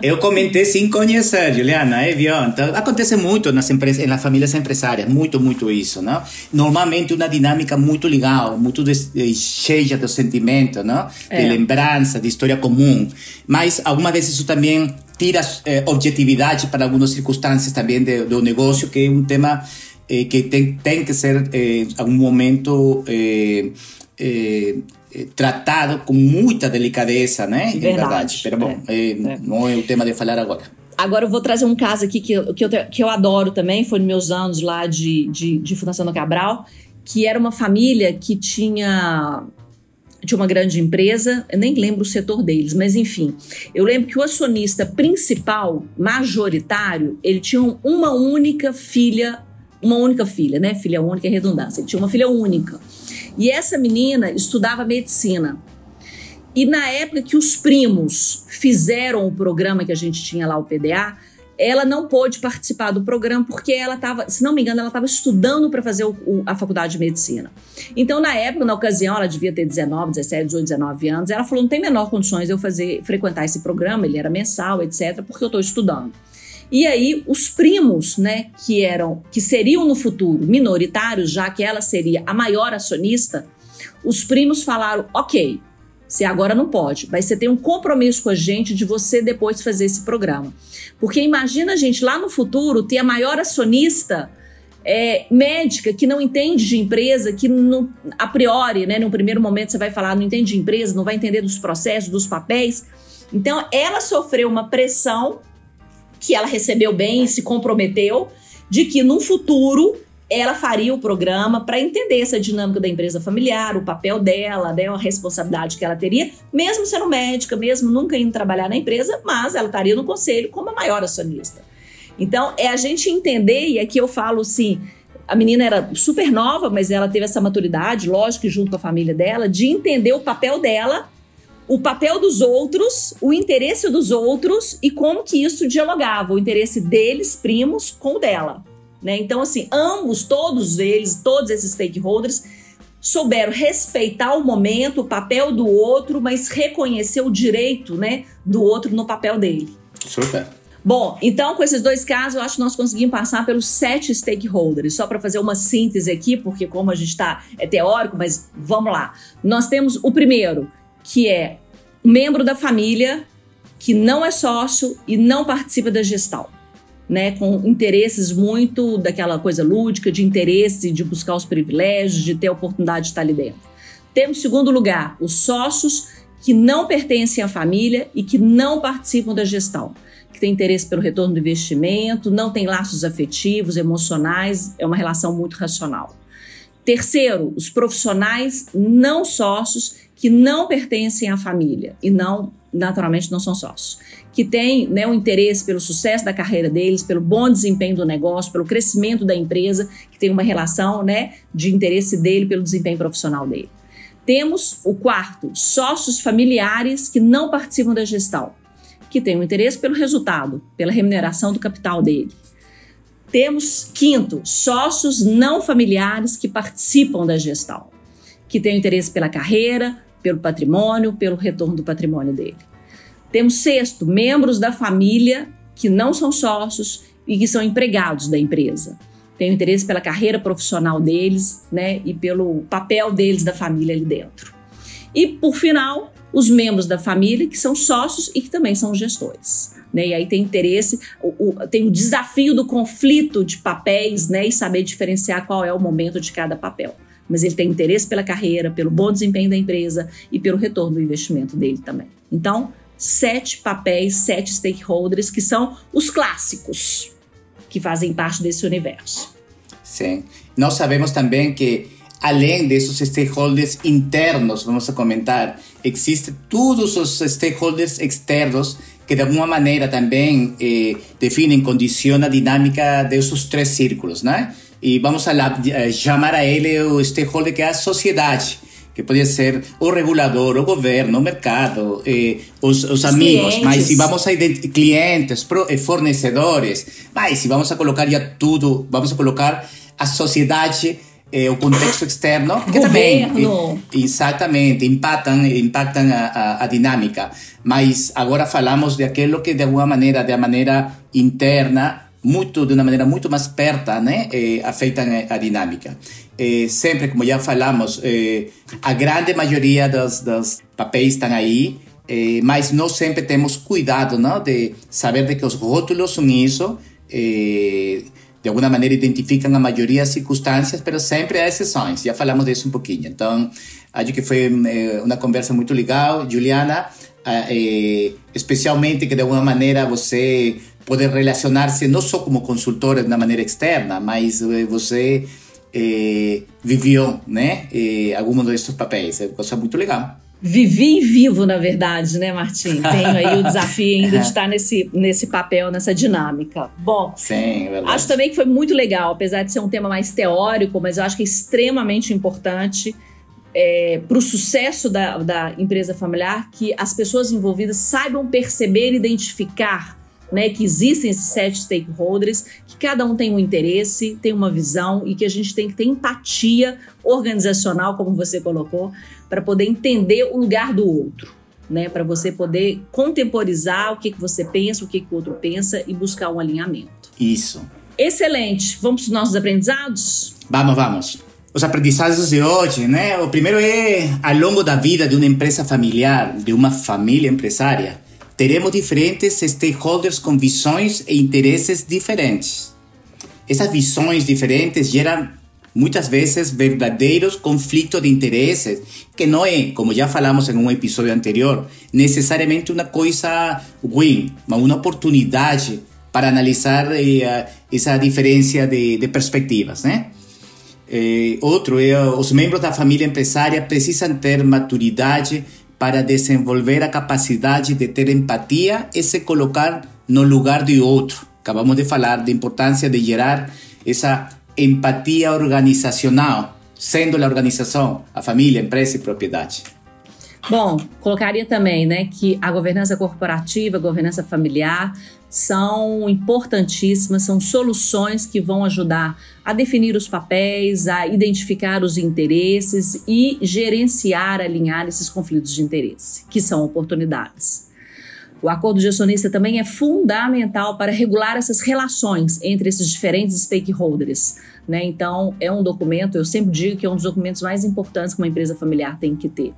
Eu comentei sem conhecer, Juliana, é, viu? Então, acontece muito nas empresas, nas famílias empresárias, muito, muito isso, não? Normalmente uma dinâmica muito legal, muito de, de cheia do sentimento, não? É. de lembrança, de história comum. Mas algumas vezes isso também tira eh, objetividade para algumas circunstâncias também de, do negócio, que é um tema eh, que tem, tem que ser eh, em algum momento eh, eh, tratado com muita delicadeza, né? Verdade. Em verdade. Mas bom, é. não é o tema de falar agora. Agora eu vou trazer um caso aqui que, eu, que, eu, que eu adoro também, foi nos meus anos lá de, de, de Fundação do Cabral, que era uma família que tinha de uma grande empresa, eu nem lembro o setor deles, mas enfim, eu lembro que o acionista principal, majoritário, ele tinha uma única filha, uma única filha, né? Filha única é redundância, ele tinha uma filha única. E essa menina estudava medicina. E na época que os primos fizeram o programa que a gente tinha lá, o PDA, ela não pôde participar do programa porque ela estava, se não me engano, ela estava estudando para fazer o, o, a faculdade de medicina. Então, na época, na ocasião, ela devia ter 19, 17, 18, 19 anos. Ela falou: não tem menor condições de eu fazer, frequentar esse programa, ele era mensal, etc., porque eu estou estudando. E aí, os primos, né, que eram, que seriam no futuro minoritários, já que ela seria a maior acionista, os primos falaram: ok, você agora não pode, mas você tem um compromisso com a gente de você depois fazer esse programa. Porque imagina a gente lá no futuro ter a maior acionista é, médica que não entende de empresa, que no, a priori, né, no primeiro momento você vai falar, não entende de empresa, não vai entender dos processos, dos papéis. Então ela sofreu uma pressão que ela recebeu bem se comprometeu de que no futuro ela faria o programa para entender essa dinâmica da empresa familiar, o papel dela, né, a responsabilidade que ela teria, mesmo sendo médica, mesmo nunca indo trabalhar na empresa, mas ela estaria no conselho como a maior acionista. Então, é a gente entender, e aqui eu falo assim, a menina era super nova, mas ela teve essa maturidade, lógico junto com a família dela, de entender o papel dela, o papel dos outros, o interesse dos outros e como que isso dialogava, o interesse deles, primos, com o dela. Né? Então, assim, ambos, todos eles, todos esses stakeholders, souberam respeitar o momento, o papel do outro, mas reconhecer o direito né, do outro no papel dele. Super. Bom, então com esses dois casos, eu acho que nós conseguimos passar pelos sete stakeholders. Só para fazer uma síntese aqui, porque como a gente está, é teórico, mas vamos lá. Nós temos o primeiro, que é membro da família que não é sócio e não participa da gestão né, com interesses muito daquela coisa lúdica, de interesse de buscar os privilégios, de ter a oportunidade de estar ali dentro. Temos, em segundo lugar, os sócios que não pertencem à família e que não participam da gestão, que têm interesse pelo retorno do investimento, não têm laços afetivos, emocionais, é uma relação muito racional. Terceiro, os profissionais não sócios que não pertencem à família e não, naturalmente, não são sócios que tem né, um interesse pelo sucesso da carreira deles, pelo bom desempenho do negócio, pelo crescimento da empresa, que tem uma relação né, de interesse dele pelo desempenho profissional dele. Temos o quarto, sócios familiares que não participam da gestão, que têm um interesse pelo resultado, pela remuneração do capital dele. Temos quinto, sócios não familiares que participam da gestão, que têm interesse pela carreira, pelo patrimônio, pelo retorno do patrimônio dele. Temos sexto, membros da família que não são sócios e que são empregados da empresa. Tem interesse pela carreira profissional deles, né, e pelo papel deles da família ali dentro. E por final, os membros da família que são sócios e que também são gestores. Né? E aí tem interesse, o, o, tem o desafio do conflito de papéis, né, e saber diferenciar qual é o momento de cada papel. Mas ele tem interesse pela carreira, pelo bom desempenho da empresa e pelo retorno do investimento dele também. Então, sete papéis, sete stakeholders, que são os clássicos que fazem parte desse universo. Sim. Nós sabemos também que, além desses stakeholders internos, vamos comentar, existem todos os stakeholders externos que de alguma maneira também eh, definem, condicionam a dinâmica desses três círculos, né? E vamos a eh, chamar a ele o stakeholder que é a sociedade que podia ser o regulador, o governo, o mercado, eh, os, os, os, amigos, clientes. mas se vamos a clientes, pro, eh, fornecedores, mas se vamos a colocar já tudo, vamos a colocar a sociedade, eh, o contexto externo, que também eh, exatamente impactam, impactam a, a, a, dinâmica. Mas agora falamos de aquilo que de alguma maneira, de maneira interna, muito de uma maneira muito mais perto, né, eh, afetam a dinâmica eh, sempre, como já falamos, eh, a grande maioria dos, dos papéis estão aí, mas nós sempre temos cuidado não? de saber de que os rótulos são isso, de alguma maneira identificam a maioria das circunstâncias, mas sempre há exceções, já falamos disso um pouquinho. Então, acho que foi uma conversa muito legal. Juliana, é, especialmente que de alguma maneira você pode relacionar-se não só como consultor de uma maneira externa, mas você é, viveu né, é, algum desses papéis. É uma coisa muito legal. Vivi e vivo, na verdade, né, Martim? Tenho aí o desafio ainda de estar nesse, nesse papel, nessa dinâmica. Bom, Sim, é acho também que foi muito legal, apesar de ser um tema mais teórico, mas eu acho que é extremamente importante é, para o sucesso da, da empresa familiar que as pessoas envolvidas saibam perceber e identificar né, que existem esses sete stakeholders, que cada um tem um interesse, tem uma visão e que a gente tem que ter empatia organizacional, como você colocou, para poder entender o lugar do outro, né, para você poder contemporizar o que, que você pensa, o que, que o outro pensa e buscar um alinhamento. Isso. Excelente. Vamos para os nossos aprendizados? Vamos, vamos. Os aprendizados de hoje, né? O primeiro é, ao longo da vida de uma empresa familiar, de uma família empresária, teremos diferentes stakeholders com visões e interesses diferentes. Essas visões diferentes geram muitas vezes verdadeiros conflitos de interesses, que não é, como já falamos em um episódio anterior, necessariamente uma coisa ruim, mas uma oportunidade para analisar eh, essa diferença de, de perspectivas, né? Eh, outro é os membros da família empresária precisam ter maturidade para desenvolver a capacidade de ter empatia e se colocar no lugar de outro. Acabamos de falar da importância de gerar essa empatia organizacional, sendo a organização a família, empresa e propriedade. Bom, colocaria também né, que a governança corporativa, a governança familiar são importantíssimas, são soluções que vão ajudar a definir os papéis, a identificar os interesses e gerenciar, alinhar esses conflitos de interesse, que são oportunidades. O acordo de acionista também é fundamental para regular essas relações entre esses diferentes stakeholders. Né? Então, é um documento, eu sempre digo que é um dos documentos mais importantes que uma empresa familiar tem que ter.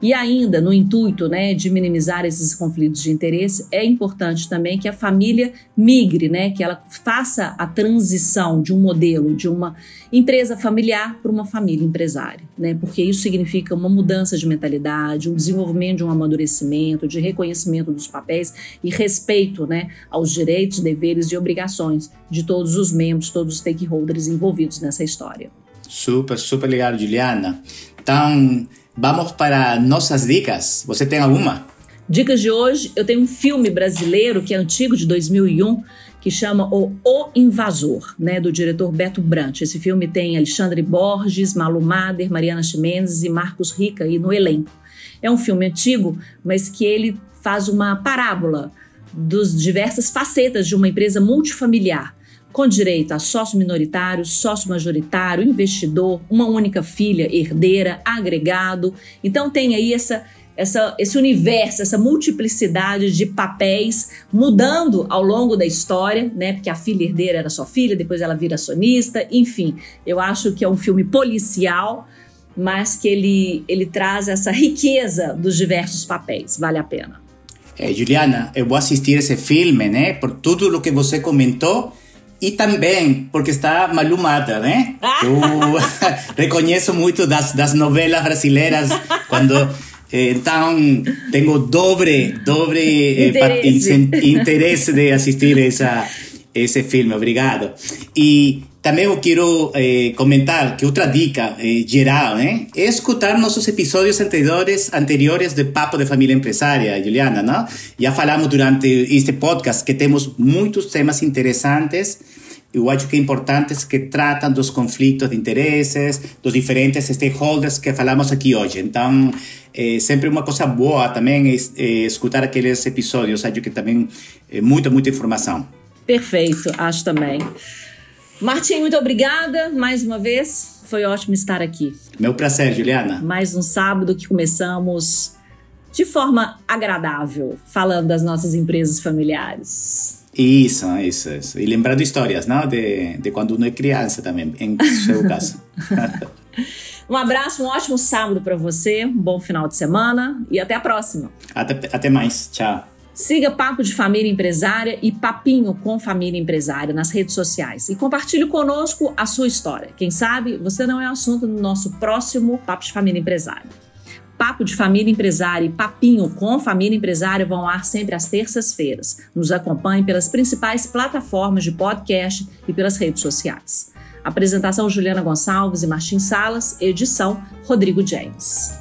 E ainda, no intuito né, de minimizar esses conflitos de interesse, é importante também que a família migre, né, que ela faça a transição de um modelo de uma empresa familiar para uma família empresária, né, porque isso significa uma mudança de mentalidade, um desenvolvimento de um amadurecimento, de reconhecimento dos papéis e respeito né, aos direitos, deveres e obrigações de todos os membros, todos os stakeholders envolvidos nessa história. Super, super legal, Juliana. Então, Vamos para nossas dicas. Você tem alguma? Dicas de hoje, eu tenho um filme brasileiro que é antigo, de 2001, que chama O, o Invasor, né, do diretor Beto Brant. Esse filme tem Alexandre Borges, Malu Mader, Mariana Ximenez e Marcos Rica aí no elenco. É um filme antigo, mas que ele faz uma parábola dos diversas facetas de uma empresa multifamiliar com direito a sócio minoritário, sócio majoritário, investidor, uma única filha, herdeira, agregado. Então tem aí essa, essa, esse universo, essa multiplicidade de papéis mudando ao longo da história, né? Porque a filha herdeira era só filha, depois ela vira acionista, enfim. Eu acho que é um filme policial, mas que ele, ele traz essa riqueza dos diversos papéis. Vale a pena. É, Juliana, eu vou assistir esse filme, né? Por tudo o que você comentou e também porque está malumada, né? Eu reconheço muito das, das novelas brasileiras quando eh, então tenho dobre dobre interesse. Eh, interesse de assistir essa esse filme. Obrigado. E também eu quero eh, comentar que outra dica eh, geral né, é escutar nossos episódios anteriores, anteriores de Papo de Família Empresária, Juliana. Não? Já falamos durante este podcast que temos muitos temas interessantes. Eu acho que é importantes que tratam dos conflitos de interesses, dos diferentes stakeholders que falamos aqui hoje. Então, é sempre uma coisa boa também é, é escutar aqueles episódios. Acho que também é muita, muita informação. Perfeito, acho também. Martim, muito obrigada mais uma vez. Foi ótimo estar aqui. Meu prazer, Juliana. Mais um sábado que começamos de forma agradável, falando das nossas empresas familiares. Isso, isso, isso. E lembrando histórias, não? De, de quando uno é criança também, em seu caso. um abraço, um ótimo sábado para você, um bom final de semana e até a próxima. Até, até mais. Tchau. Siga Papo de Família Empresária e Papinho com Família Empresária nas redes sociais e compartilhe conosco a sua história. Quem sabe você não é assunto no nosso próximo Papo de Família Empresária. Papo de Família Empresária e Papinho com Família Empresária vão ar sempre às terças-feiras. Nos acompanhe pelas principais plataformas de podcast e pelas redes sociais. Apresentação Juliana Gonçalves e Martim Salas, edição Rodrigo James.